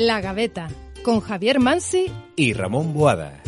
La Gaveta, con Javier Mansi y Ramón Boada.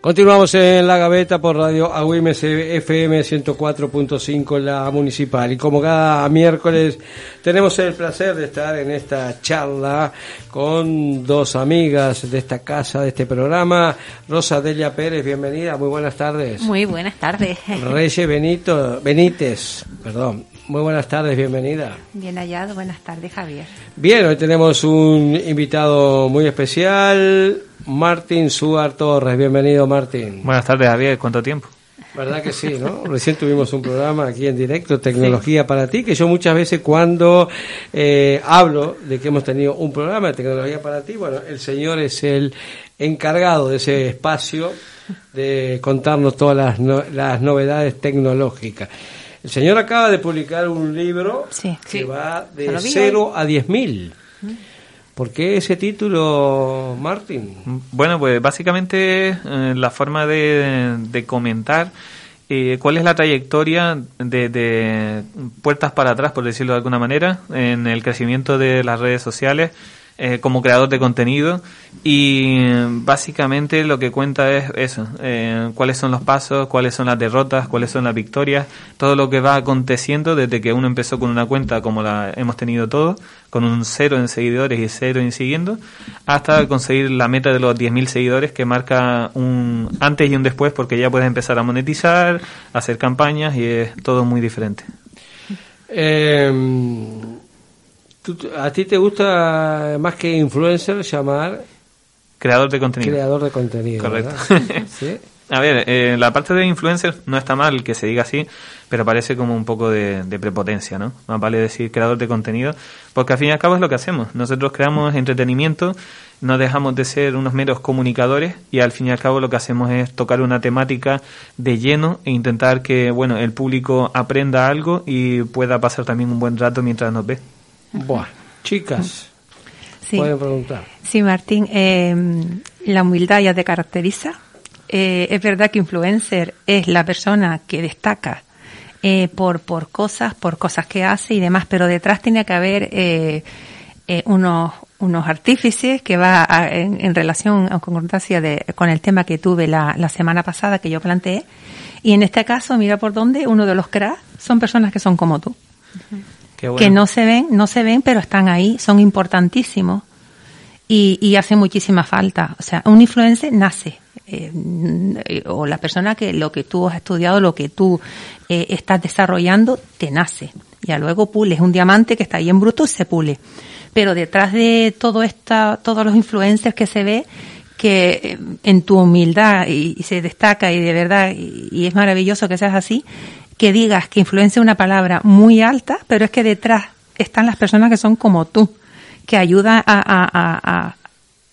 Continuamos en la gaveta por Radio AUMS FM 104.5 la municipal y como cada miércoles tenemos el placer de estar en esta charla con dos amigas de esta casa, de este programa. Rosa Delia Pérez, bienvenida, muy buenas tardes. Muy buenas tardes. Reyes Benito, Benítez, perdón. Muy buenas tardes, bienvenida. Bien hallado, buenas tardes Javier. Bien, hoy tenemos un invitado muy especial, Martín Suar Torres. Bienvenido, Martín. Buenas tardes, Javier. ¿Cuánto tiempo? ¿Verdad que sí, no? Recién tuvimos un programa aquí en directo, Tecnología para ti, que yo muchas veces cuando eh, hablo de que hemos tenido un programa de Tecnología para ti, bueno, el señor es el encargado de ese espacio de contarnos todas las, las novedades tecnológicas. El señor acaba de publicar un libro que va de 0 a 10.000. mil. ¿Por qué ese título, Martín? Bueno, pues básicamente eh, la forma de, comentar eh, cuál es la trayectoria de, puertas para atrás, por decirlo de alguna manera, en el crecimiento de las redes sociales eh, como creador de contenido y básicamente lo que cuenta es eso, eh, cuáles son los pasos, cuáles son las derrotas, cuáles son las victorias, todo lo que va aconteciendo desde que uno empezó con una cuenta como la hemos tenido todos, con un cero en seguidores y cero en siguiendo, hasta conseguir la meta de los 10.000 seguidores que marca un antes y un después porque ya puedes empezar a monetizar, hacer campañas y es todo muy diferente. Eh, ¿A ti te gusta más que influencer llamar creador de contenido? Creador de contenido. Correcto. A ver, eh, la parte de influencer no está mal que se diga así, pero parece como un poco de, prepotencia, ¿no? Más vale decir creador de contenido, porque al fin y al cabo es lo que hacemos. Nosotros creamos entretenimiento, no dejamos de ser unos meros comunicadores y al fin y al cabo lo que hacemos es tocar una temática de lleno e intentar que, bueno, el público aprenda algo y pueda pasar también un buen rato mientras nos ve. Buah, chicas, sí. pueden preguntar. Sí, Martín, em, la humildad ya te caracteriza. Eh, es verdad que influencer es la persona que destaca eh, por, por cosas, por cosas que hace y demás, pero detrás tiene que haber eh, unos, unos artífices que va en, relación a concordancia de, con el tema que tuve la, la semana pasada que yo planteé. Y en este caso, mira por dónde, uno de los cracks son personas que son como tú que no se ven, no se ven, pero están ahí, son importantísimos y, y hace muchísima falta. O sea, un influencer nace, eh, o la persona que lo que tú has estudiado, lo que tú eh, estás desarrollando, te nace. Ya luego pules un diamante que está ahí en bruto y se pule. Pero detrás de todo esta, todos los influencers que se ve, que eh, en tu humildad y, se destaca y de verdad, y, es maravilloso que seas así, que digas que influencia una palabra muy alta, pero es que detrás están las personas que son como tú, que ayudan a, a, a,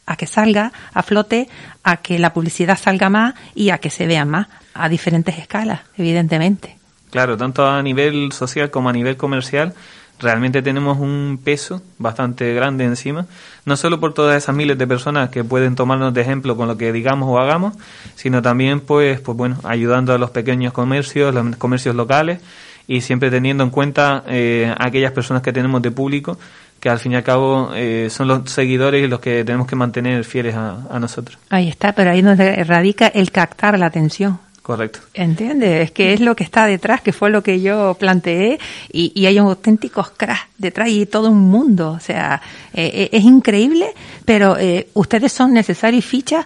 a que salga a flote, a que la publicidad salga más y a que se vea más a diferentes escalas, evidentemente. Claro, tanto a nivel social como a nivel comercial realmente tenemos un peso bastante grande encima, no solo por todas esas miles de personas que pueden tomarnos de ejemplo con lo que digamos o hagamos, sino también pues, pues bueno, ayudando a los pequeños comercios, los comercios locales y siempre teniendo en cuenta eh, aquellas personas que tenemos de público que al fin y al cabo eh, son los seguidores y los que tenemos que mantener fieles a, a nosotros. Ahí está, pero ahí donde radica el captar la atención. Correcto. ¿Entiendes? Es que es lo que está detrás, que fue lo que yo planteé, y, y hay auténticos cracks detrás y todo un mundo. O sea, eh, eh, es increíble, pero eh, ustedes son necesarios fichas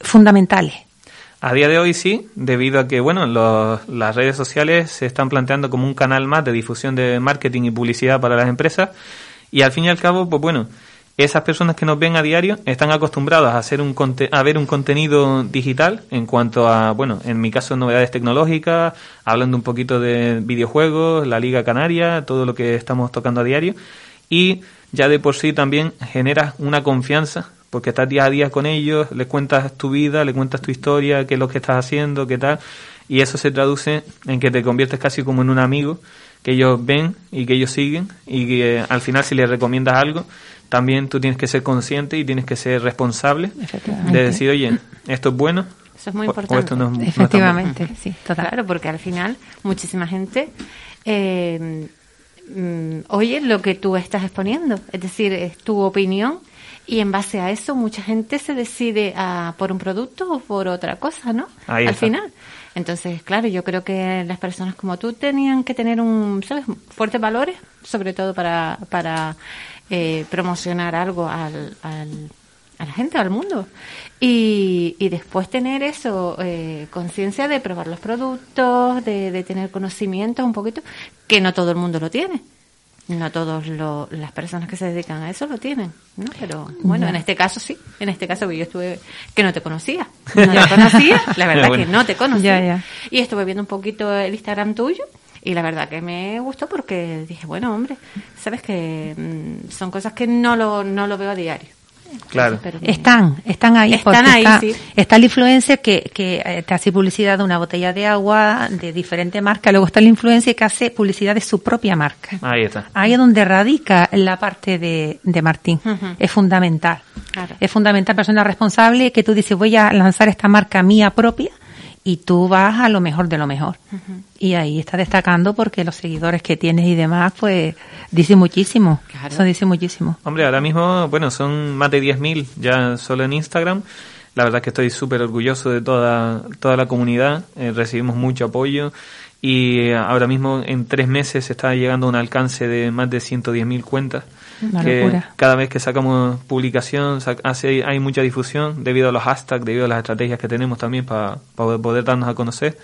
fundamentales. A día de hoy sí, debido a que bueno, las redes sociales se están planteando como un canal más de difusión de marketing y publicidad para las empresas, y al fin y al cabo, pues bueno, esas personas que nos ven a diario están acostumbradas a, hacer un a ver un contenido digital en cuanto a, bueno, en mi caso novedades tecnológicas, hablando un poquito de videojuegos, la Liga Canaria, todo lo que estamos tocando a diario. Y ya de por sí también generas una confianza, porque estás día a día con ellos, les cuentas tu vida, les cuentas tu historia, qué es lo que estás haciendo, qué tal. Y eso se traduce en que te conviertes casi como en un amigo que ellos ven y que ellos siguen y que al final si les recomiendas algo también tú tienes que ser consciente y tienes que ser responsable de decir, oye, esto es bueno. Eso es muy importante. Efectivamente, sí, total. Claro, porque al final muchísima gente eh, mm, oyen lo que tú estás exponiendo, es decir, es tu opinión y en base a eso mucha gente se decide a, por un producto o por otra cosa, ¿no? Ahí Al está. final. Entonces, claro, yo creo que las personas como tú tenían que tener un, ¿sabes? fuertes valores, sobre todo para, para eh, promocionar algo al, a la gente, al mundo. Y, y después tener eso, eh, conciencia de probar los productos, de, de tener conocimientos un poquito, que no todo el mundo lo tiene. No todas las personas que se dedican a eso lo tienen, ¿no? Pero bueno, en este caso sí. En este caso yo estuve que no te conocía. No te conocía, la verdad Bueno. que no te conocía. Ya, ya. Y estuve viendo un poquito el Instagram tuyo y la verdad que me gustó porque dije, bueno, hombre, sabes que mm, son cosas que no lo, no lo veo a diario. Claro. Pero- Están, están ahí. Están porque ahí, está, sí. está el influencer que, que eh, te hace publicidad de una botella de agua de diferente marca. Luego está el influencer que hace publicidad de su propia marca. Ahí está. Ahí es donde radica la parte de, de Martín. Es fundamental. Claro. Es fundamental, persona responsable, que tú dices, voy a lanzar esta marca mía propia y tú vas a lo mejor de lo mejor. Y ahí está destacando porque los seguidores que tienes y demás, pues, dicen muchísimo. Claro. Eso dice muchísimo. Hombre, ahora mismo, bueno, son más de 10.000 ya solo en Instagram. La verdad es que estoy súper orgulloso de toda, toda la comunidad. Eh, recibimos mucho apoyo y eh, ahora mismo en tres meses está llegando a un alcance de más de 110.000 cuentas. Una que locura. cada vez que sacamos publicación sac- hace, hay mucha difusión debido a los hashtags, debido a las estrategias que tenemos también para poder darnos a conocer.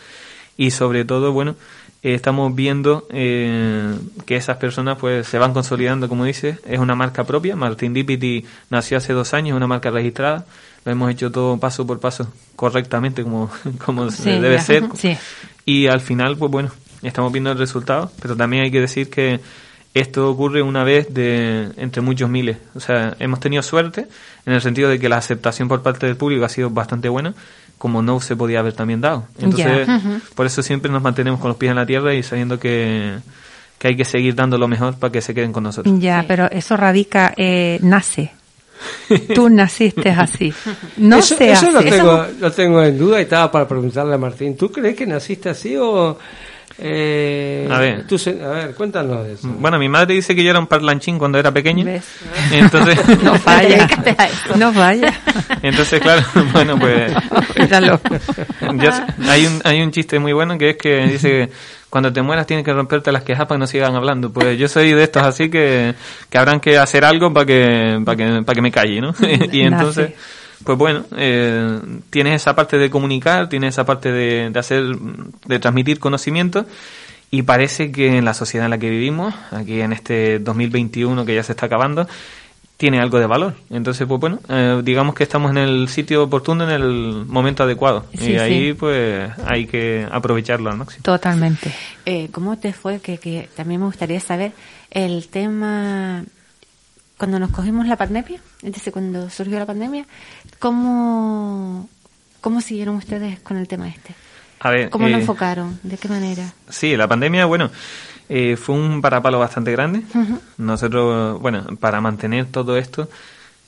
Y sobre todo, bueno, eh, estamos viendo eh, que esas personas pues se van consolidando, como dice, es una marca propia. Martin Dipity nació hace dos años, es una marca registrada. Lo hemos hecho todo paso por paso correctamente como, como Sí, debe ya. ser. Sí. Y al final, pues bueno, estamos viendo el resultado, pero también hay que decir que esto ocurre una vez de entre muchos miles. O sea, hemos tenido suerte en el sentido de que la aceptación por parte del público ha sido bastante buena, como no se podía haber también dado. Entonces, por eso siempre nos mantenemos con los pies en la tierra y sabiendo que, que hay que seguir dando lo mejor para que se queden con nosotros. Ya, Sí. pero eso radica, eh, nace. Tú naciste así. No eso, se eso hace. lo Eso- tengo, lo tengo en duda y estaba para preguntarle a Martín. ¿Tú crees que naciste así o.? eh, A ver. tú se- a ver, cuéntanos de eso. Bueno, mi madre dice que yo era un parlanchín cuando era pequeño. ¿Ves? Entonces, No falla. Dedícate a eso. No falla. entonces claro, bueno, pues sé- hay un hay un chiste muy bueno que es que dice que cuando te mueras tienes que romperte las quejas para que no sigan hablando. Pues yo soy de estos así que, que habrán que hacer algo para que para que para que me calle, ¿no? y entonces pues bueno, eh, tienes esa parte de comunicar, tienes esa parte de, de hacer, de transmitir conocimiento y parece que en la sociedad en la que vivimos, aquí en este 2021 que ya se está acabando, tiene algo de valor. Entonces, pues bueno, eh, digamos que estamos en el sitio oportuno, en el momento adecuado. Sí, y ahí, sí. pues, hay que aprovecharlo al máximo. Totalmente. Eh, ¿Cómo te fue? Que, que también me gustaría saber el tema cuando nos cogimos la pandemia, es decir, cuando surgió la pandemia, ¿cómo, cómo siguieron ustedes con el tema este? A ver, ¿Cómo lo eh, enfocaron? ¿De qué manera? Sí, la pandemia, bueno, eh, fue un parapalo bastante grande. Nosotros, bueno, para mantener todo esto,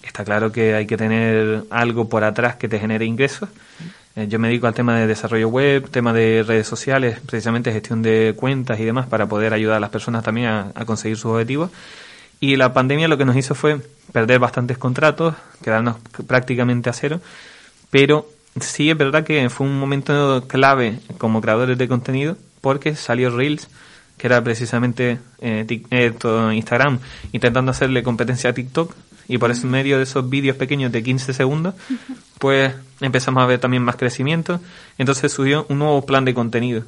está claro que hay que tener algo por atrás que te genere ingresos. Eh, yo me dedico al tema de desarrollo web, tema de redes sociales, precisamente gestión de cuentas y demás, para poder ayudar a las personas también a, a conseguir sus objetivos. Y la pandemia lo que nos hizo fue perder bastantes contratos, quedarnos prácticamente a cero, pero sí es verdad que fue un momento clave como creadores de contenido porque salió Reels, que era precisamente eh, tic- eh, todo Instagram intentando hacerle competencia a TikTok y por eso en medio de esos vídeos pequeños de 15 segundos pues empezamos a ver también más crecimiento. Entonces subió un nuevo plan de contenido.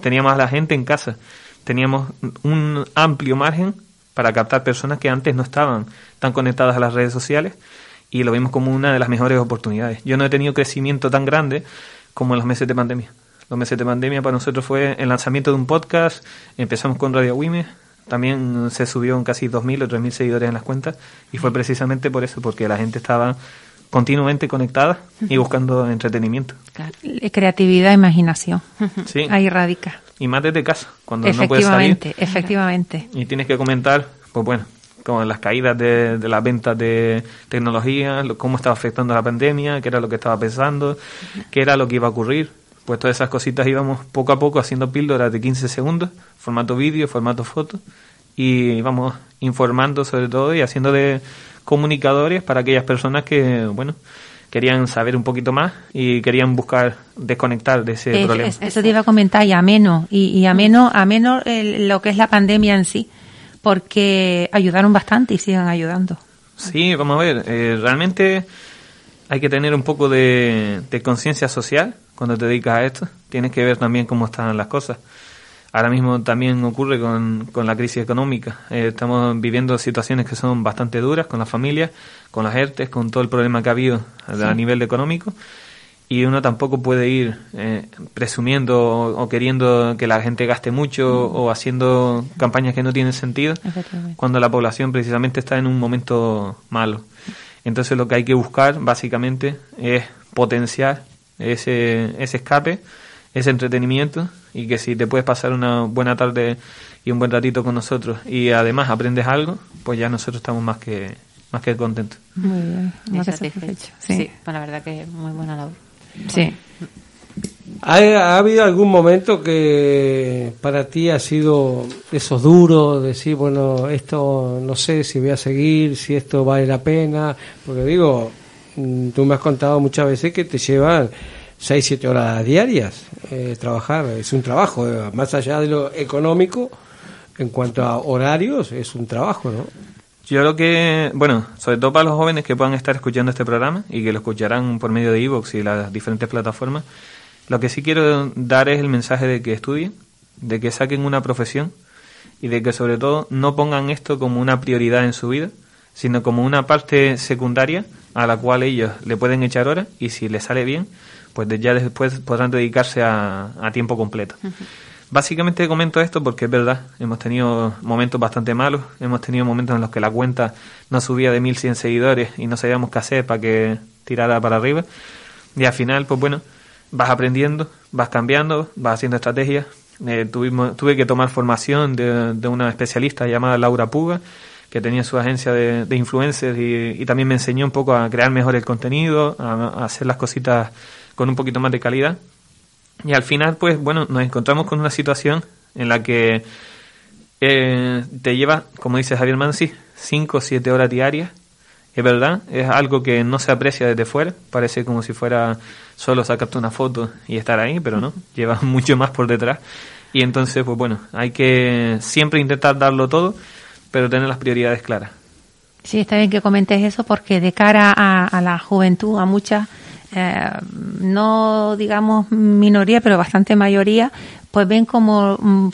Teníamos a la gente en casa. Teníamos un amplio margen para captar personas que antes no estaban tan conectadas a las redes sociales y lo vimos como una de las mejores oportunidades. Yo no he tenido crecimiento tan grande como en los meses de pandemia. Los meses de pandemia para nosotros fue el lanzamiento de un podcast, empezamos con Radio Wime, también se subió en casi 2.000 o 3.000 seguidores en las cuentas y fue precisamente por eso, porque la gente estaba continuamente conectada y buscando entretenimiento. Creatividad, imaginación. Sí, Ahí radica. y más desde casa, cuando no puedes salir. Efectivamente, efectivamente. y tienes que comentar, pues bueno, como las caídas de, de las ventas de tecnología, lo- cómo estaba afectando la pandemia, qué era lo que estaba pensando, qué era lo que iba a ocurrir. Pues todas esas cositas íbamos poco a poco haciendo píldoras de 15 segundos, formato vídeo, formato foto, y vamos informando sobre todo y haciendo de comunicadores para aquellas personas que, bueno, querían saber un poquito más y querían buscar desconectar de ese problema. eso te iba a comentar, y ameno, y, y ameno, ameno lo que es la pandemia en sí, porque ayudaron bastante y siguen ayudando. Sí, vamos a ver, eh, realmente hay que tener un poco de, de conciencia social cuando te dedicas a esto. Tienes que ver también cómo están las cosas. Ahora mismo también ocurre con, con la crisis económica. Eh, estamos viviendo situaciones que son bastante duras con las familias, con las ERTES, con todo el problema que ha habido a nivel económico. Y uno tampoco puede ir eh, presumiendo o, queriendo que la gente gaste mucho o haciendo campañas que no tienen sentido cuando la población precisamente está en un momento malo. Entonces lo que hay que buscar básicamente es potenciar ese, ese escape, ese entretenimiento y que si te puedes pasar una buena tarde y un buen ratito con nosotros y además aprendes algo, pues ya nosotros estamos más que más que contentos. Muy bien, muy satisfecho. Sí. sí, pues la verdad que es muy buena labor. Sí. ¿Ha, habido algún momento que para ti ha sido eso duro, decir, bueno, esto no sé si voy a seguir, si esto vale la pena? Porque digo, tú me has contado muchas veces que te llevan 6, 7 horas diarias eh, trabajar. Es un trabajo, eh, más allá de lo económico, en cuanto a horarios, es un trabajo, ¿no? Yo creo que, bueno, sobre todo para los jóvenes que puedan estar escuchando este programa y que lo escucharán por medio de Evox y las diferentes plataformas, lo que sí quiero dar es el mensaje de que estudien, de que saquen una profesión y de que sobre todo no pongan esto como una prioridad en su vida, sino como una parte secundaria a la cual ellos le pueden echar horas y si les sale bien, pues ya después podrán dedicarse a, tiempo completo. Básicamente comento esto porque es verdad, hemos tenido momentos bastante malos, hemos tenido momentos en los que la cuenta no subía de 1100 seguidores y no sabíamos qué hacer para que tirara para arriba. Y al final, pues bueno, vas aprendiendo, vas cambiando, vas haciendo estrategias. Eh, tuvimos, tuve que tomar formación de, de, una especialista llamada Laura Puga, que tenía su agencia de, de influencers y, también me enseñó un poco a crear mejor el contenido, a hacer las cositas con un poquito más de calidad. Y al final, pues bueno, nos encontramos con una situación en la que eh, te lleva, como dice Javier Mansi, 5 o 7 horas diarias. Es verdad, es algo que no se aprecia desde fuera, parece como si fuera solo sacarte una foto y estar ahí, pero no, lleva mucho más por detrás. Y entonces, pues bueno, hay que siempre intentar darlo todo, pero tener las prioridades claras. Sí, está bien que comentes eso porque de cara a, la juventud, a muchas eh, no digamos minoría, pero bastante mayoría, pues ven como mm,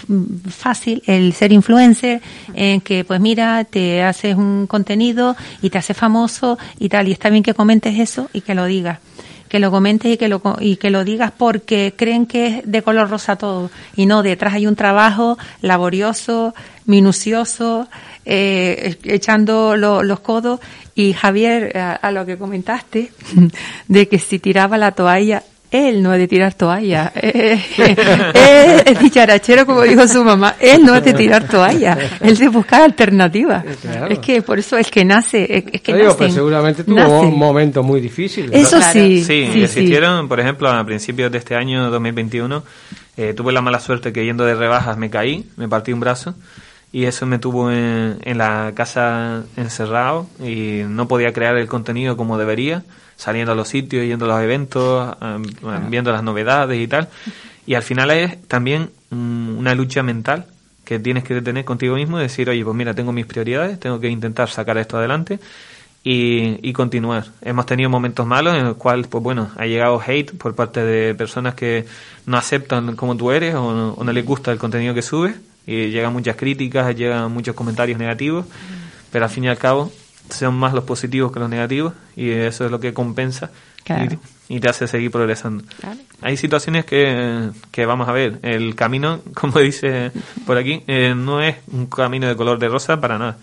fácil el ser influencer, en que pues mira, te haces un contenido y te haces famoso y tal, y está bien que comentes eso y que lo digas que lo comentes y que lo, y que lo digas porque creen que es de color rosa todo. Y no, detrás hay un trabajo laborioso, minucioso, eh, echando los codos. Y Javier, a, lo que comentaste, de que si tiraba la toalla, él no ha de tirar toalla. es dicharachero, como dijo su mamá. Él no ha de tirar toalla. Él de buscar alternativas. Es que por eso es que nace. Es que digo, pues seguramente tuvo un momento muy difícil. Eso sí. Sí, existieron, por ejemplo, a principios de este año 2021, eh, tuve la mala suerte que yendo de rebajas me caí, me partí un brazo y eso me tuvo en, la casa encerrado y no podía crear el contenido como debería, saliendo a los sitios, yendo a los eventos, viendo las novedades y tal. Y al final es también mm, una lucha mental que tienes que tener contigo mismo y decir, oye, pues mira, tengo mis prioridades, tengo que intentar sacar esto adelante y, y continuar. Hemos tenido momentos malos en los cuales, pues bueno, ha llegado hate por parte de personas que no aceptan como tú eres o no, o no les gusta el contenido que subes y llegan muchas críticas, llegan muchos comentarios negativos, pero al fin y al cabo son más los positivos que los negativos y eso es lo que compensa y, te hace seguir progresando. Hay situaciones que, que, vamos a ver, el camino, como dice por aquí, eh, no es un camino de color de rosa para nada.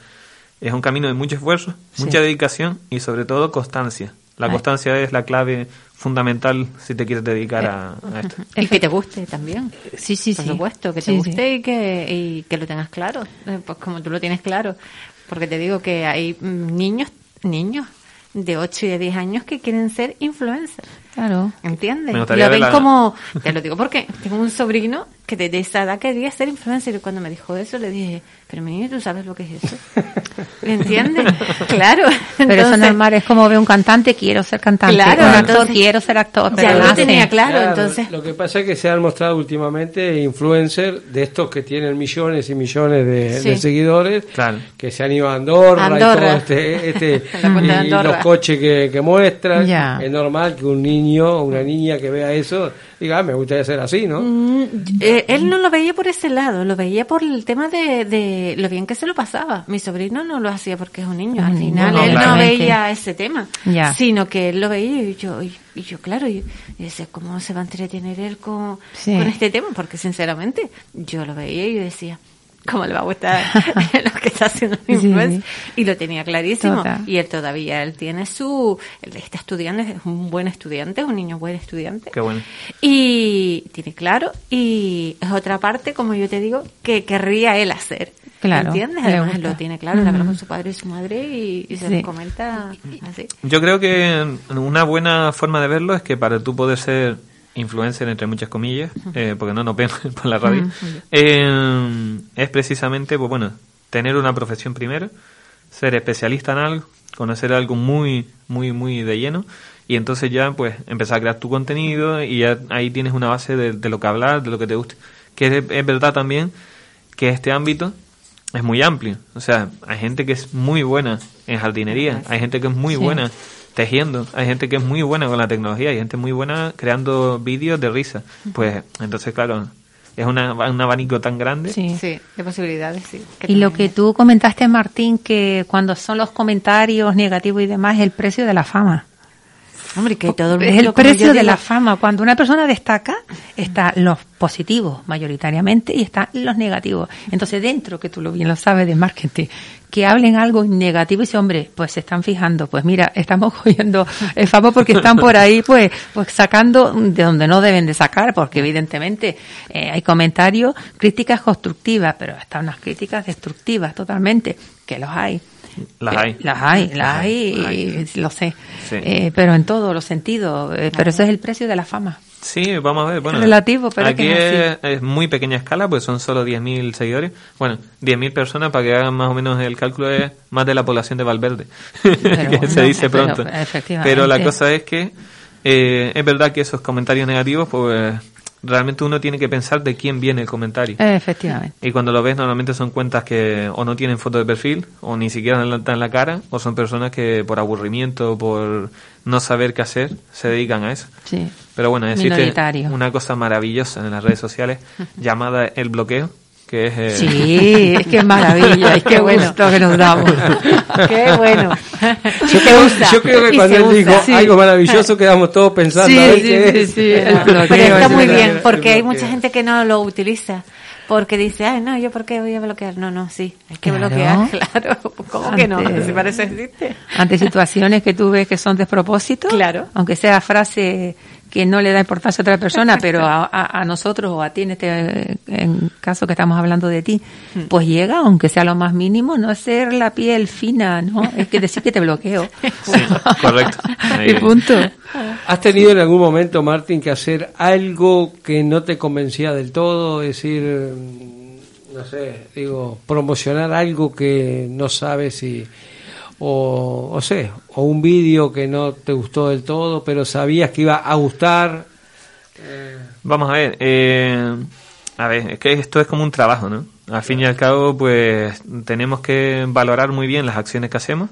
Es un camino de mucho esfuerzo, mucha dedicación y sobre todo constancia. La constancia es la clave fundamental si te quieres dedicar a, esto. Y que te guste también. Sí, sí, Por supuesto, que te guste Y, que, y que lo tengas claro, eh, pues como tú lo tienes claro. Porque te digo que hay niños, niños de 8 y de 10 años que quieren ser influencers. Claro. ¿Entiendes? Lo ven la- como, te lo digo porque tengo un sobrino que desde esa edad quería ser influencer y cuando me dijo eso le dije, pero mi niño, ¿tú sabes lo que es eso? ¿Entiendes? claro. Pero eso es normal, es como ve un cantante, quiero ser cantante. Claro, un actor, entonces- quiero ser actor. Ya pero lo lo hace. tenía claro, entonces. Lo que pasa es que se han mostrado últimamente influencers de estos que tienen millones y millones de, Sí. de seguidores, Claro. que se han ido a Andorra, Andorra. y todo este, este y los coches que, que muestran. Ya. Es normal que un niño o una niña que vea eso diga, ah, me gustaría ser así, ¿no? Mm, eh, él no lo veía por ese lado, lo veía por el tema de, de lo bien que se lo pasaba. Mi sobrino no lo hacía porque es un niño. Al final no, él no veía ese tema, Ya. sino que él lo veía y yo, y, y yo claro, y, y decía, ¿cómo se va a entretener él con, Sí. con este tema? Porque sinceramente yo lo veía y yo decía, ¿cómo le va a gustar lo que está haciendo un Sí. Y lo tenía clarísimo. Total. Y él todavía, él tiene su, él está estudiando, es un buen estudiante, es un niño buen estudiante. Qué bueno. Y tiene claro, y es otra parte, como yo te digo, que querría él hacer. Claro, ¿Entiendes? Además, lo tiene claro, habla Ujú. con su padre y su madre y, y se Sí. lo comenta así. Yo creo que una buena forma de verlo es que para tú poder ser influencer, entre muchas comillas, eh, porque no nos ven por la radio, eh, es precisamente, pues bueno, tener una profesión primero, ser especialista en algo, conocer algo muy, muy, muy de lleno, y entonces ya, pues, empezar a crear tu contenido y ya ahí tienes una base de, de lo que hablar, de lo que te guste. Que es, es verdad también que este ámbito es muy amplio. O sea, hay gente que es muy buena en jardinería, hay gente que es muy Sí. buena tejiendo, hay gente que es muy buena con la tecnología, hay gente muy buena creando vídeos de risa. Pues entonces, claro, es una, un abanico tan grande. Sí. Sí, de posibilidades, sí. que Y lo que tú comentaste, Martín, que cuando son los comentarios negativos y demás, es el precio de la fama. Hombre, que todo el es mundo, el como precio de digo, la fama. Cuando una persona destaca, están los positivos mayoritariamente y están los negativos. Entonces, dentro, que tú lo bien lo sabes de marketing, que hablen algo negativo y dice, hombre, pues se están fijando, pues mira, estamos cogiendo el fama porque están por ahí, pues, pues sacando de donde no deben de sacar, porque evidentemente eh, hay comentarios, críticas constructivas, pero están unas críticas destructivas totalmente, que los hay. Las hay. Las hay, las Las hay, hay. y lo sé. Sí. Eh, pero en todos los sentidos. eh, Pero ese es el precio de la fama. Sí, vamos a ver. Bueno, Relativo, pero es aquí que es muy pequeña escala, pues son solo 10.000 seguidores. Bueno, 10.000 personas, para que hagan más o menos el cálculo, es más de la población de Valverde, que se dice pero, pronto. efectivamente. Pero la cosa es que eh, es verdad que esos comentarios negativos, pues realmente uno tiene que pensar de quién viene el comentario. Eh, Efectivamente. Y cuando lo ves, normalmente son cuentas que o no tienen foto de perfil, o ni siquiera dan la cara, o son personas que por aburrimiento, por no saber qué hacer, se dedican a eso. Sí. Pero bueno, existe una cosa maravillosa en las redes sociales llamada el bloqueo, que es... eh, Sí, es que maravilla, es que gusto que nos damos. Qué bueno. Yo creo, usa, yo creo que cuando él usa. dijo Sí. algo maravilloso quedamos todos pensando Sí, a ver sí, qué sí, es. sí, el Pero está es muy bien, porque hay mucha gente que no lo utiliza. Porque dice, ay, no, ¿yo por qué voy a bloquear? No, no, sí, hay que Claro. bloquear, claro. ¿Cómo que no? Ante- Si parece existe. Ante situaciones que tú ves que son despropósitos, Claro. aunque sea frase que no le da importancia a otra persona, pero a, a- a nosotros o a ti en este en caso que estamos hablando de ti, Hmm. pues llega, aunque sea lo más mínimo, no ser la piel fina, ¿no? Es que decir que te bloqueo. Sí, correcto. Y punto. ¿Has tenido en algún momento, Martín, que hacer algo que no te convencía del todo? Es decir, mm, no sé, digo, promocionar algo que no sabes si. O, sé, o un vídeo que no te gustó del todo, pero sabías que iba a gustar. Vamos a ver, eh, a ver, es que esto es como un trabajo, ¿no? Al fin y al cabo, pues tenemos que valorar muy bien las acciones que hacemos.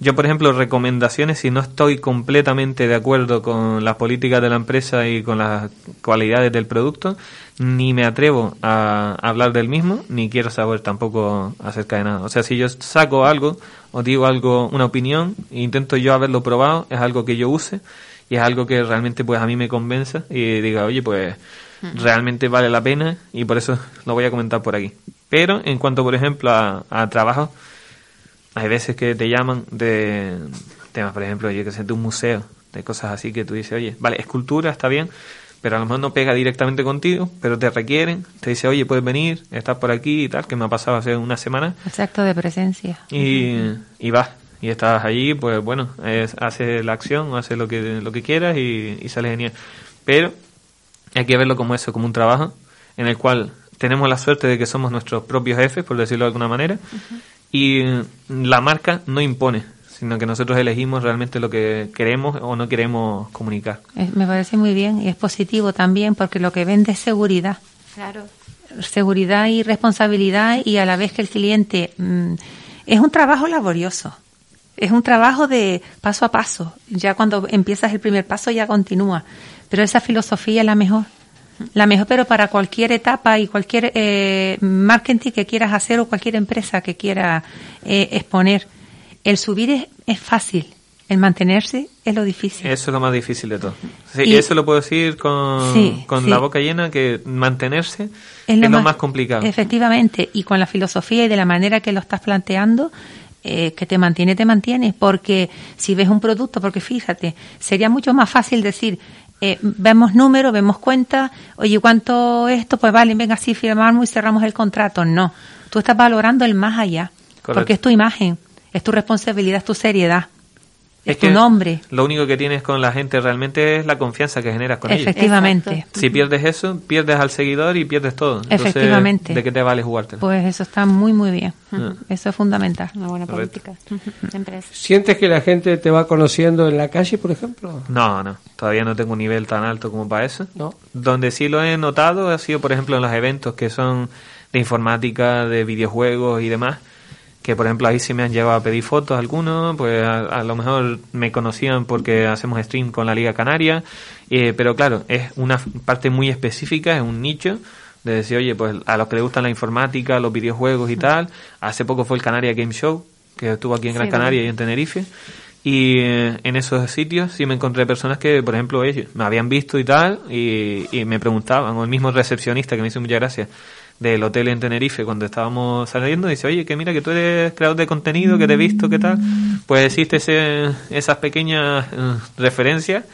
Yo, por ejemplo, recomendaciones, si no estoy completamente de acuerdo con las políticas de la empresa y con las cualidades del producto, ni me atrevo a hablar del mismo, ni quiero saber tampoco acerca de nada. O sea, si yo saco algo o digo algo, una opinión, e intento yo haberlo probado, es algo que yo use y es algo que realmente pues a mí me convenza y diga, oye, pues realmente vale la pena y por eso lo voy a comentar por aquí. Pero en cuanto, por ejemplo, a, a trabajo, hay veces que te llaman de temas, por ejemplo, yo que sé, de un museo, de cosas así que tú dices, oye, vale, escultura está bien, pero a lo mejor no pega directamente contigo, pero te requieren, te dice, oye, puedes venir, estás por aquí y tal, que me ha pasado hace una semana, Ese acto de presencia. y, y vas. y estás allí, pues bueno, es, haces la acción, haces lo que, lo que quieras y, y sale genial. Pero hay que verlo como eso, como un trabajo en el cual tenemos la suerte de que somos nuestros propios jefes, por decirlo de alguna manera, y la marca no impone, sino que nosotros elegimos realmente lo que queremos o no queremos comunicar. me parece muy bien y es positivo también porque lo que vende es seguridad. Claro. Seguridad y responsabilidad y a la vez que el cliente mm, es un trabajo laborioso. Es un trabajo de paso a paso. Ya cuando empiezas el primer paso ya continúa. Pero esa filosofía es la mejor la mejor, pero para cualquier etapa y cualquier eh, marketing que quieras hacer o cualquier empresa que quiera eh, exponer. El subir es, es, fácil, el mantenerse es lo difícil. Eso es lo más difícil de todo. y eso lo puedo decir con, con la boca llena, que mantenerse es lo, más, complicado. Efectivamente, y con la filosofía y de la manera que lo estás planteando, eh, que te mantiene, te mantiene. Porque si ves un producto, porque fíjate, sería mucho más fácil decir, eh, vemos números, vemos cuentas, oye, ¿cuánto esto? Pues vale, venga, así firmamos y cerramos el contrato. No, tú estás valorando el más allá, porque es tu imagen, es tu responsabilidad, es tu seriedad. Es, tu nombre. Lo único que tienes con la gente realmente es la confianza que generas con ellos. Efectivamente. Si pierdes eso, pierdes al seguidor y pierdes todo. Efectivamente. ¿De qué te vale jugarte? Pues eso está muy, muy bien. Ah. Eso es fundamental. Una buena política ¿Sientes que la gente te va conociendo en la calle, por ejemplo? No, no. Todavía no tengo un nivel tan alto como para eso. No. Donde sí lo he notado ha sido, por ejemplo, en los eventos que son de informática, de videojuegos y demás que por ejemplo ahí sí me han llevado a pedir fotos algunos, pues a, lo mejor me conocían porque hacemos stream con la Liga Canaria, eh, pero claro, es una parte muy específica, es un nicho de decir, oye, pues a los que les gustan la informática, los videojuegos y tal, hace poco fue el Canaria Game Show, que estuvo aquí en Gran Canaria y en Tenerife, y eh, en esos sitios sí me encontré personas que, por ejemplo, ellos me habían visto y tal, y, y me preguntaban, o el mismo recepcionista que me hizo muchas gracias, del hotel en Tenerife cuando estábamos saliendo, dice, oye, que mira que tú eres creador de contenido, que te he visto, qué tal. Pues existe ese, esas pequeñas eh, referencias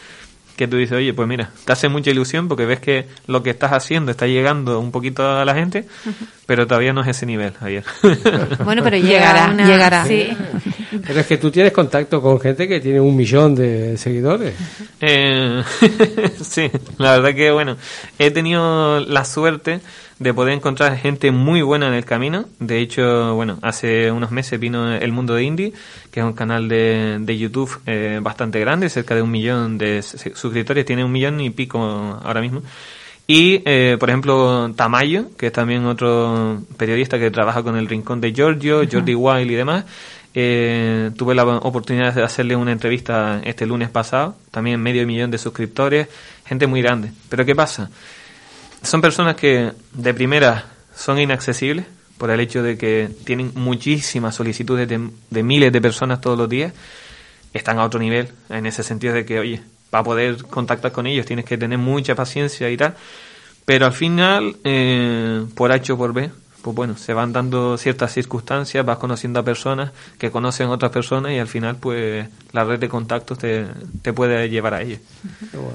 que tú dices, oye, pues mira, te hace mucha ilusión porque ves que lo que estás haciendo está llegando un poquito a la gente, pero todavía no es ese nivel, ayer. Bueno, pero llegará, llegará. Sí. Pero es que tú tienes contacto con gente que tiene un millón de seguidores. Eh, sí, la verdad que, bueno, he tenido la suerte de poder encontrar gente muy buena en el camino. De hecho, bueno, hace unos meses vino El Mundo de Indie, que es un canal de, de YouTube eh, bastante grande, cerca de un millón de suscriptores, tiene un millón y pico ahora mismo. Y, eh, por ejemplo, Tamayo, que es también otro periodista que trabaja con el Rincón de Giorgio, Jordi Wild y demás. Eh, tuve la oportunidad de hacerle una entrevista este lunes pasado, también medio millón de suscriptores, gente muy grande. Pero ¿qué pasa? Son personas que de primera son inaccesibles por el hecho de que tienen muchísimas solicitudes de, miles de personas todos los días. Están a otro nivel en ese sentido de que, oye, para poder contactar con ellos tienes que tener mucha paciencia y tal. Pero al final, eh, por H o por B, pues bueno, se van dando ciertas circunstancias, vas conociendo a personas que conocen a otras personas y al final pues la red de contactos te, te puede llevar a ellos.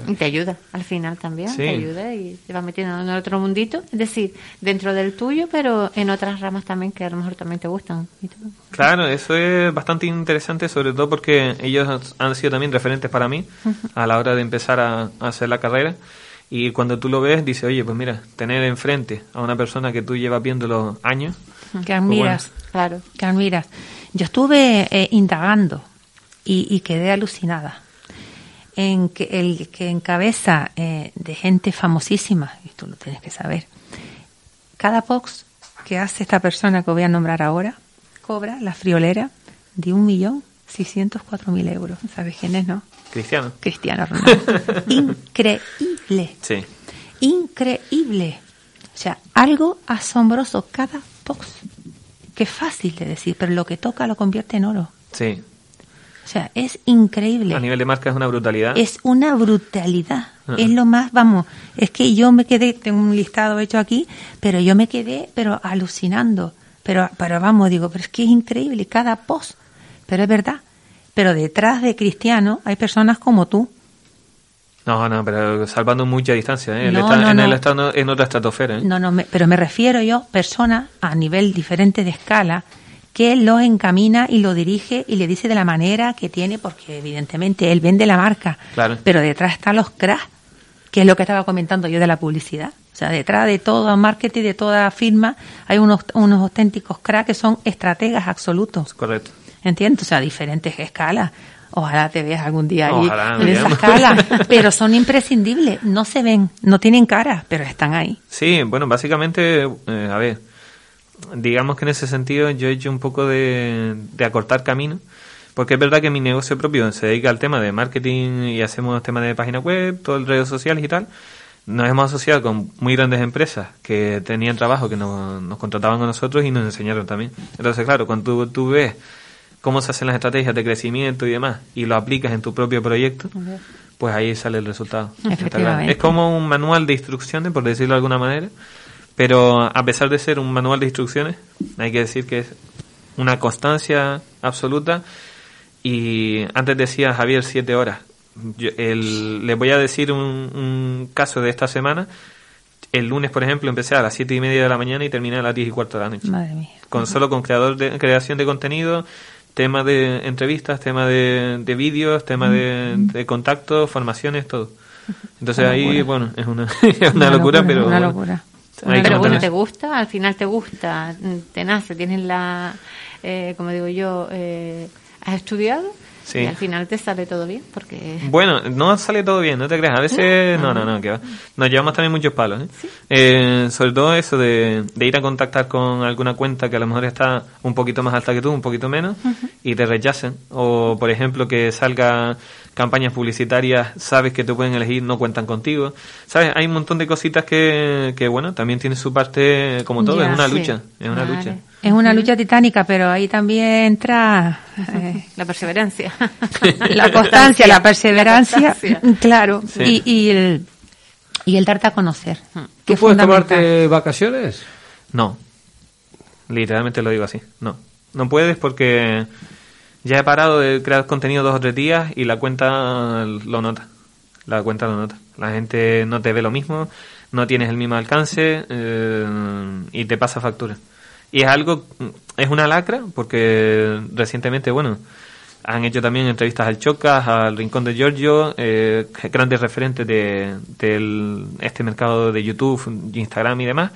Y te ayuda al final también, te ayuda y te va metiendo en otro mundito, es decir, dentro del tuyo, pero en otras ramas también que a lo mejor también te gustan. Claro, eso es bastante interesante, sobre todo porque ellos han sido también referentes para mí a la hora de empezar a hacer la carrera. Y cuando tú lo ves, dice, oye, pues mira, tener enfrente a una persona que tú llevas viéndolo años. Que admiras, pues claro, que admiras. Yo estuve eh, indagando y, quedé alucinada en que el que encabeza eh, de gente famosísima, y tú lo tienes que saber, cada box que hace esta persona que voy a nombrar ahora, cobra la friolera de un millón seiscientos cuatro mil euros. ¿Sabes quién es, no? Cristiano. Cristiano Ronaldo. Increíble. Sí. Increíble. O sea, algo asombroso. Cada box. Qué fácil de decir, pero lo que toca lo convierte en oro. Sí. O sea, es increíble. A nivel de marca es una brutalidad. Es una brutalidad. Ah. Es lo más, vamos, es que yo me quedé, tengo un listado hecho aquí, pero yo me quedé, pero alucinando. Pero, pero vamos, digo, pero es que es increíble cada post. Pero es verdad. Pero detrás de Cristiano hay personas como tú. No, no, pero salvando mucha distancia. ¿eh? Él está, en, en otra estratosfera. ¿eh? No, no, pero me refiero yo, personas a nivel diferente de escala que lo encamina y lo dirige y le dice de la manera que tiene, porque evidentemente él vende la marca, Claro. pero detrás están los cracks, que es lo que estaba comentando yo de la publicidad. O sea, detrás de todo marketing, de toda firma, hay unos, unos auténticos cracks que son estrategas absolutos. Correcto. ¿Entiendes? O sea, diferentes escalas. Ojalá te veas algún día ahí Ojalá, en esa escala. Pero son imprescindibles. No se ven, no tienen cara, pero están ahí. Sí, bueno, básicamente, eh, a ver, digamos que en ese sentido yo he hecho un poco de, de acortar camino, porque es verdad que mi negocio propio se dedica al tema de marketing y hacemos temas de página web, todo el redes sociales y tal. Nos hemos asociado con muy grandes empresas que tenían trabajo, que nos, nos contrataban con nosotros y nos enseñaron también. Entonces, claro, cuando tú, tú ves cómo se hacen las estrategias de crecimiento y demás y lo aplicas en tu propio proyecto, pues ahí sale el resultado. Es como un manual de instrucciones, por decirlo de alguna manera, pero a pesar de ser un manual de instrucciones, hay que decir que es una constancia absoluta. Y antes decía Javier siete horas. Yo, el- les voy a decir un, un caso de esta semana. El lunes, por ejemplo, empecé a las siete y media de la mañana y terminé a las diez y cuarto de la noche. Madre mía. Con solo con creador de creación de contenido, tema de entrevistas, tema de, de vídeos, tema de, de contactos, formaciones, todo. Entonces Una ahí, locura. bueno, es una, es una locura, pero Una bueno, locura. hay Pero bueno, te gusta, al final te gusta, te nace, tienes la, eh, como digo yo, eh, has estudiado Sí. y al final te sale todo bien porque Bueno, no sale todo bien, no te creas. A veces, no, no, no, que va. Nos llevamos también muchos palos, ¿eh? Eh, sobre todo eso de, de ir a contactar con alguna cuenta que a lo mejor está un poquito más alta que tú, un poquito menos, y te rechacen. O, por ejemplo, que salga campañas publicitarias, sabes que te pueden elegir, no cuentan contigo. ¿Sabes? Hay un montón de cositas que, que bueno, también tiene su parte, como todo, Ya, es una sí. lucha, es una Vale. lucha. Es una lucha titánica, pero ahí también entra eh, la perseverancia. la constancia, la perseverancia, La constancia. claro, Sí. y, y el y el darte a conocer. que ¿Tú es puedes tomarte vacaciones? No. Literalmente lo digo así. No. No puedes porque ya he parado de crear contenido dos o tres días y la cuenta lo nota. La cuenta lo nota. La gente no te ve lo mismo, no tienes el mismo alcance eh, y te pasa factura. Y es algo, es una lacra porque recientemente, bueno, han hecho también entrevistas al Chocas, al Rincón de Giorgio, eh, grandes referentes de, este mercado de YouTube, Instagram y demás.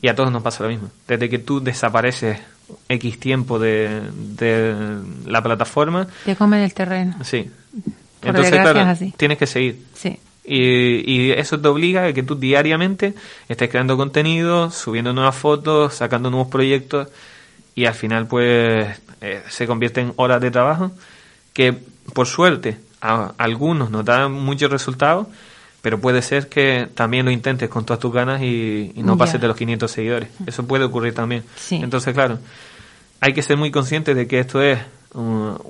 Y a todos nos pasa lo mismo. Desde que tú desapareces X tiempo de, de la plataforma, Te comen el terreno. sí. Por Entonces, claro, así. tienes que seguir. Sí. Y, y eso te obliga a que tú diariamente estés creando contenido, subiendo nuevas fotos, sacando nuevos proyectos y al final pues eh, se convierte en horas de trabajo que por suerte a algunos nos dan muchos resultados, pero puede ser que también lo intentes con todas tus ganas y, y no pases de los 500 seguidores. Eso puede ocurrir también. Sí. Entonces, claro, hay que ser muy consciente de que esto es uh,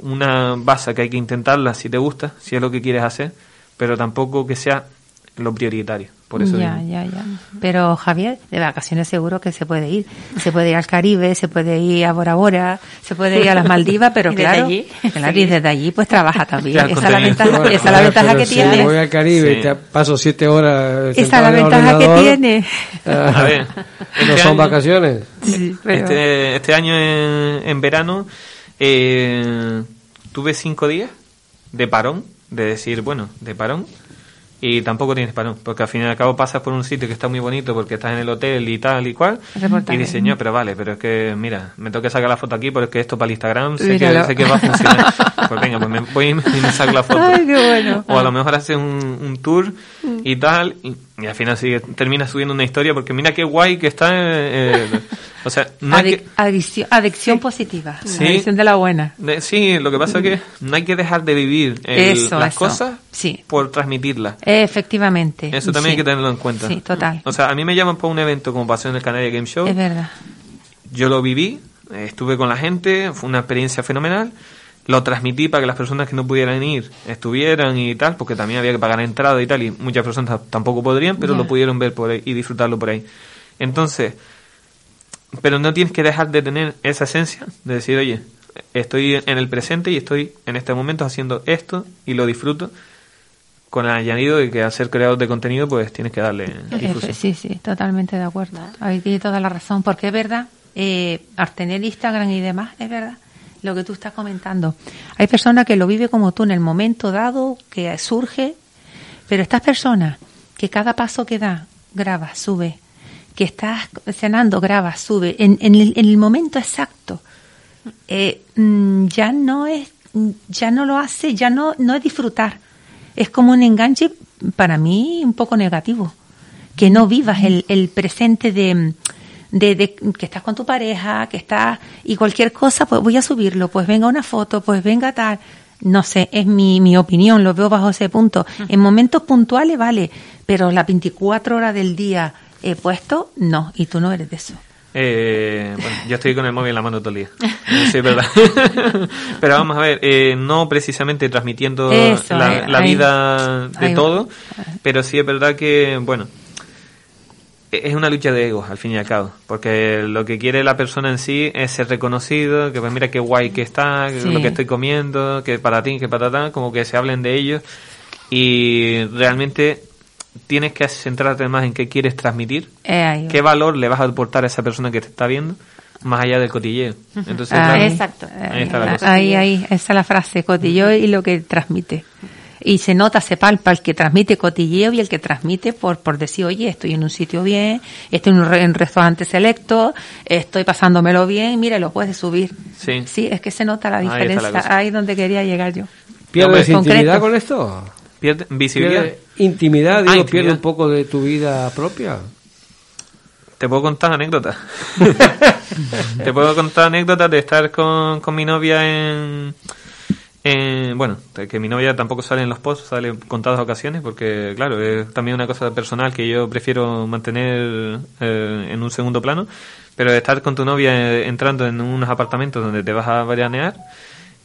una base que hay que intentarla si te gusta, si es lo que quieres hacer, pero tampoco que sea lo prioritario. Por eso ya, digo. ya, ya. Pero Javier, de vacaciones seguro que se puede ir. Se puede ir al Caribe, se puede ir a Bora Bora, se puede ir a las Maldivas, pero Y desde claro, allí, claro, sí. y desde allí pues trabaja también. Claro, esa es la ventaja, esa es la ventaja que si tiene. voy al Caribe Sí. y te paso siete horas. Esa es la ventaja que tiene. ah, A ver, no este son año- vacaciones. Sí, pero- Este, este año en, en verano eh, tuve cinco días de parón, de decir, bueno, de parón, y tampoco tienes parón, porque al fin y al cabo pasas por un sitio que está muy bonito porque estás en el hotel y tal y cual, Reportaje. y dices, no, pero vale, pero es que, mira, me tengo que sacar la foto aquí porque esto para el Instagram sé que, sé que va a funcionar. pues venga, pues me voy y me y me saco la foto. Ay, qué bueno. O a lo mejor haces un, un tour y tal, y, y al final sigue, terminas subiendo una historia porque mira qué guay que está. eh, o sea, no hay Adic- que- adicción, adicción positiva. Sí. Adicción de la buena. de- sí, lo que pasa es que no hay que dejar de vivir el- Eso, las eso. cosas Sí. por transmitirlas. Efectivamente. Eso también hay que tenerlo en cuenta. Sí, total. O sea, a mí me llaman para un evento como pasó en el Canadian Game Show. Es verdad. Yo lo viví, estuve con la gente, fue una experiencia fenomenal. Lo transmití para que las personas que no pudieran ir estuvieran y tal, porque también había que pagar entrada y tal, y muchas personas tampoco podrían, pero lo pudieron ver por ahí y disfrutarlo por ahí. Entonces, pero no tienes que dejar de tener esa esencia de decir, oye, estoy en el presente y estoy en este momento haciendo esto y lo disfruto, con el añadido de que al ser creador de contenido, pues tienes que darle difusión. Sí, sí, totalmente de acuerdo. Ahí tiene toda la razón, porque es verdad eh, al tener Instagram y demás, es verdad lo que tú estás comentando. Hay personas que lo viven como tú en el momento dado que surge, pero estas personas que cada paso que da, graba, sube, que estás cenando, graba, sube, en, el, momento exacto, eh, mm, ya no es, ya no lo hace, ya no, no es disfrutar. Es como un enganche para mí un poco negativo. Que no vivas el, el presente de, de, que estás con tu pareja, que estás, y cualquier cosa, pues voy a subirlo, pues venga una foto, pues venga tal. No sé, es mi, mi opinión, lo veo bajo ese punto. En momentos puntuales, vale, pero las 24 horas del día he puesto, no, y tú no eres de eso. Eh, bueno, yo estoy con el móvil en la mano todo el día. Sí, es verdad. Pero vamos a ver, eh, no precisamente transmitiendo la, la vida de todo, pero sí es verdad que, bueno, es una lucha de egos, al fin y al cabo, porque lo que quiere la persona en sí es ser reconocido, que pues mira qué guay que está, lo que estoy comiendo, que para ti, que para tal, como que se hablen de ellos y realmente tienes que centrarte más en qué quieres transmitir, eh, qué valor le vas a aportar a esa persona que te está viendo, más allá del cotilleo. Entonces, ahí, exacto. Ahí está la cosa. Ahí, ahí, esa es la frase, cotilleo y lo que transmite y se nota, se palpa el que transmite cotilleo y el que transmite por, por decir, oye, estoy en un sitio bien, estoy en un, restaurante selecto, estoy pasándomelo bien, mire, lo puedes subir. Sí. Sí, es que se nota la diferencia. Ahí, es donde quería llegar yo. ¿Pierdes intimidad con esto? ¿Pierde visibilidad? intimidad, digo, pierde un poco de tu vida propia. Te puedo contar anécdotas. Te puedo contar anécdotas de estar con, con mi novia en eh, bueno, que mi novia tampoco sale en los posts, sale en contadas ocasiones, porque claro, es también una cosa personal que yo prefiero mantener eh, en un segundo plano, pero estar con tu novia eh, entrando en unos apartamentos donde te vas a varianear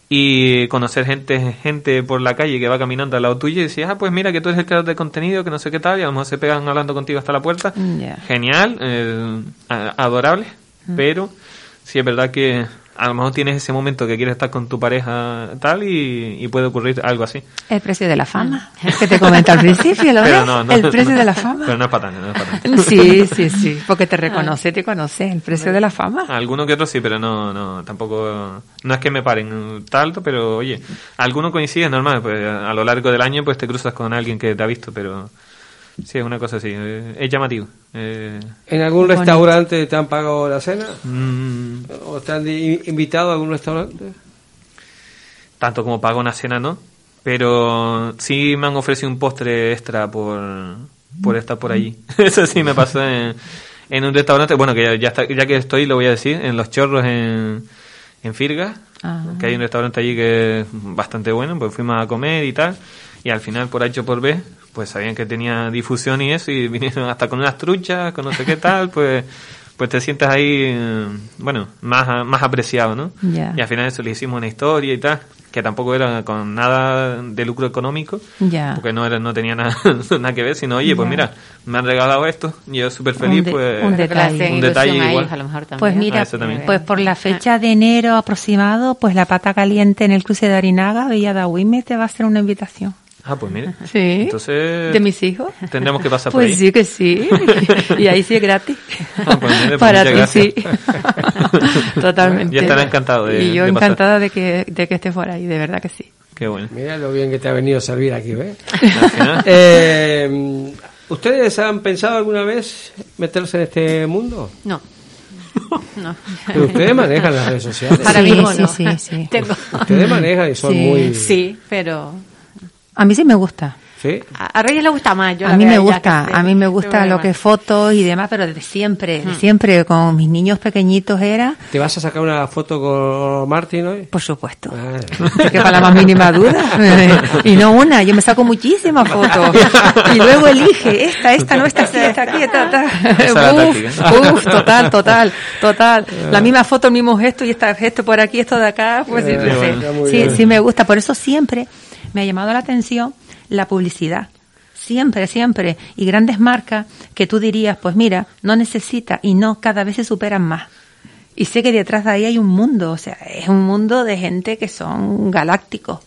y conocer gente gente por la calle que va caminando al lado tuyo y decir, ah, pues mira que tú eres el creador de contenido, que no sé qué tal, y a lo mejor se pegan hablando contigo hasta la puerta. Genial, eh, adorable, pero sí es verdad que a lo mejor tienes ese momento que quieres estar con tu pareja tal y, puede ocurrir algo así. El precio de la fama, es que te comenté al principio, ¿lo ves? el precio de la fama. Pero no es para no es para Sí, sí, sí, porque te reconoce, te conoce, el precio de la fama. Alguno que otro sí, pero no, no, tampoco, no es que me paren tanto, pero oye, alguno coincide, normal, pues a lo largo del año pues te cruzas con alguien que te ha visto, pero Sí, es una cosa así, eh, es llamativo. Eh. ¿En algún restaurante te han pagado la cena? Mm. ¿O te han invitado a algún restaurante? Tanto como pago una cena, no. Pero sí me han ofrecido un postre extra por, por estar por allí. Eso sí me pasó en, en un restaurante. Bueno, que ya, ya que estoy, lo voy a decir, en Los Chorros en, en Firga. Que hay un restaurante allí que es bastante bueno. Pues fuimos a comer y tal. Y al final, por hecho por B, pues sabían que tenía difusión y eso, y vinieron hasta con unas truchas, con no sé qué tal, pues pues te sientes ahí, bueno, más, más apreciado, ¿no? Y al final eso le hicimos una historia y tal, que tampoco era con nada de lucro económico, porque no era no tenía nada, nada que ver, sino, oye, pues mira, me han regalado esto, y yo súper feliz, pues un detalle, un detalle igual. Pues mira, ah, pues por la fecha de enero aproximado, pues la pata caliente en el cruce de Arinaga, Villa de te va a hacer una invitación. Ah, pues mire. Sí. Entonces. ¿De mis hijos? Tendremos que pasar por pues ahí. Pues sí que sí. y ahí sí es gratis. Ah, pues mire, pues Para ti sí. Totalmente. Ya estará encantado de Y yo encantada de que, de que esté fuera ahí, de verdad que sí. Qué bueno. Mira lo bien que te ha venido a servir aquí, ¿ves? eh, ¿Ustedes han pensado alguna vez meterse en este mundo? No. No. Pero ustedes manejan las redes sociales. Para mí sí, sí, sí. Ustedes manejan y son muy... Sí, pero a mí sí me gusta. A, Reyes le gusta más. a mí me gusta, a mí me gusta lo que es fotos y demás, pero desde siempre, hmm. siempre con mis niños pequeñitos era. ¿Te vas a sacar una foto con Martín hoy? Por supuesto. Ah. que para la más mínima duda. y no una, yo me saco muchísimas fotos. y luego elige, esta, esta, no, esta aquí, esta aquí, esta, uf, uf, total, total, total. La misma foto, el mismo gesto y esta gesto por aquí, esto de acá, pues sí, sí, sí me gusta. Por eso siempre me ha llamado la atención la publicidad. Siempre, siempre. Y grandes marcas que tú dirías, pues mira, no necesita y no, cada vez se superan más. Y sé que detrás de ahí hay un mundo, o sea, es un mundo de gente que son galácticos.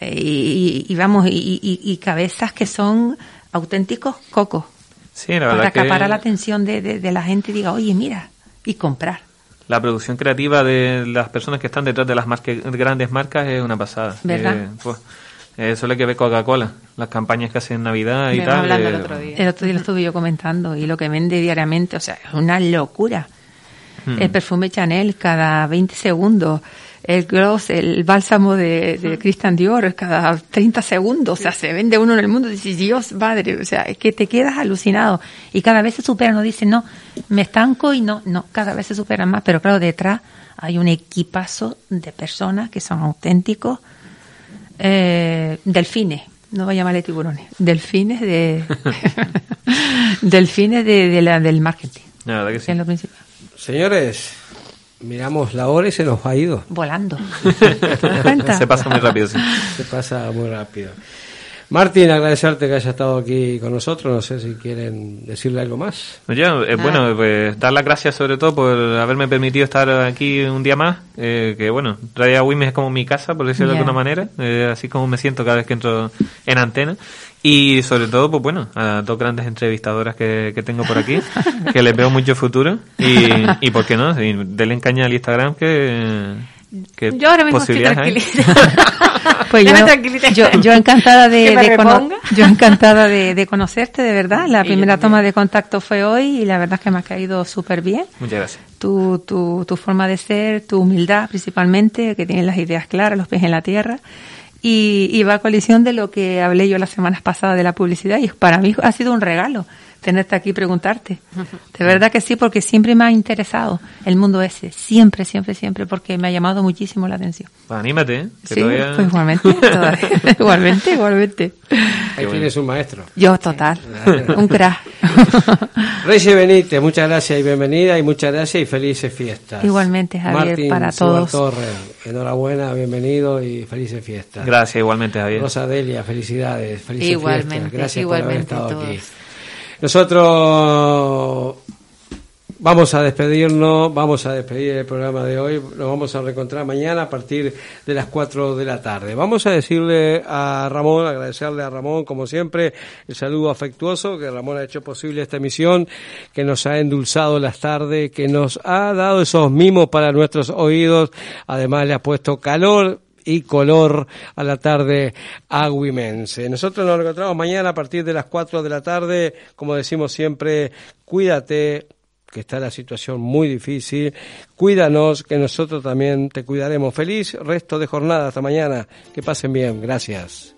Eh, y, vamos, y, cabezas que son auténticos cocos. Sí, la verdad para acaparar la atención de, de, la gente y diga, oye, mira, y comprar. la producción creativa de las personas que están detrás de las grandes marcas es una pasada. ¿Verdad? Eh, pues, eso es lo que ve Coca-Cola, las campañas que hacen en Navidad y tal. Eh, el otro día. El otro día lo estuve yo comentando y lo que vende diariamente, o sea, es una locura. Hmm. El perfume Chanel cada 20 segundos, el gloss, el bálsamo de, de Christian Dior cada 30 segundos, o sea, se vende uno en el mundo y dices, Dios, madre, o sea, es que te quedas alucinado y cada vez se superan, no dicen, no, me estanco y no, no, cada vez se superan más, pero claro, detrás hay un equipazo de personas que son auténticos, eh, delfines, no voy a llamarle tiburones, delfines de delfines de, de la, del marketing. La verdad que sí. Es lo principal. Señores, miramos la hora y se nos ha ido. Volando. se pasa muy rápido, sí. Se pasa muy rápido. Martín, agradecerte que haya estado aquí con nosotros. No sé si quieren decirle algo más. Pues yo, eh, bueno, pues dar las gracias sobre todo por haberme permitido estar aquí un día más. Eh, que bueno, Radio Wimes es como mi casa, por decirlo de alguna manera. eh, así como me siento cada vez que entro en antena. Y sobre todo, pues bueno, a dos grandes entrevistadoras que, que tengo por aquí, que les veo mucho futuro. Y, y ¿por qué no? Denle caña al Instagram que... Yo ahora mismo estoy tranquilita. Pues yo, yo, yo encantada de, yo encantada de, de conocerte, de verdad. La Y primera toma de contacto fue hoy y la verdad es que me ha caído súper bien. Muchas gracias. Tu, tu, tu forma de ser, tu humildad principalmente, que tienes las ideas claras, los pies en la tierra. Y, y va a colisión de lo que hablé yo las semanas pasadas de la publicidad y para mí ha sido un regalo tenerte aquí y preguntarte. De verdad que sí, porque siempre me ha interesado el mundo ese, siempre, siempre, siempre, porque me ha llamado muchísimo la atención. Pues anímate, ¿eh? que Sí, todavía- pues igualmente, todavía. igualmente, igualmente. Ahí tienes un maestro. Yo, total, un crack. Reyes Benítez, muchas gracias y bienvenida y muchas gracias y felices fiestas. Igualmente, Javier, Martín para todos. Torres, enhorabuena, bienvenido y felices fiestas. Gracias, igualmente, Javier. Rosa Delia, felicidades, felices Igualmente, fiestas. Gracias igualmente por haber estado todos. aquí. Nosotros vamos a despedirnos, vamos a despedir el programa de hoy. Nos vamos a reencontrar mañana a partir de las 4 de la tarde. Vamos a decirle a Ramón, agradecerle a Ramón, como siempre, el saludo afectuoso que Ramón ha hecho posible esta emisión, que nos ha endulzado las tardes, que nos ha dado esos mimos para nuestros oídos. Además, le ha puesto calor y color a la tarde agüimense. Nosotros nos encontramos mañana a partir de las 4 de la tarde. Como decimos siempre, cuídate, que está la situación muy difícil. Cuídanos, que nosotros también te cuidaremos. Feliz resto de jornada. Hasta mañana. Que pasen bien. Gracias.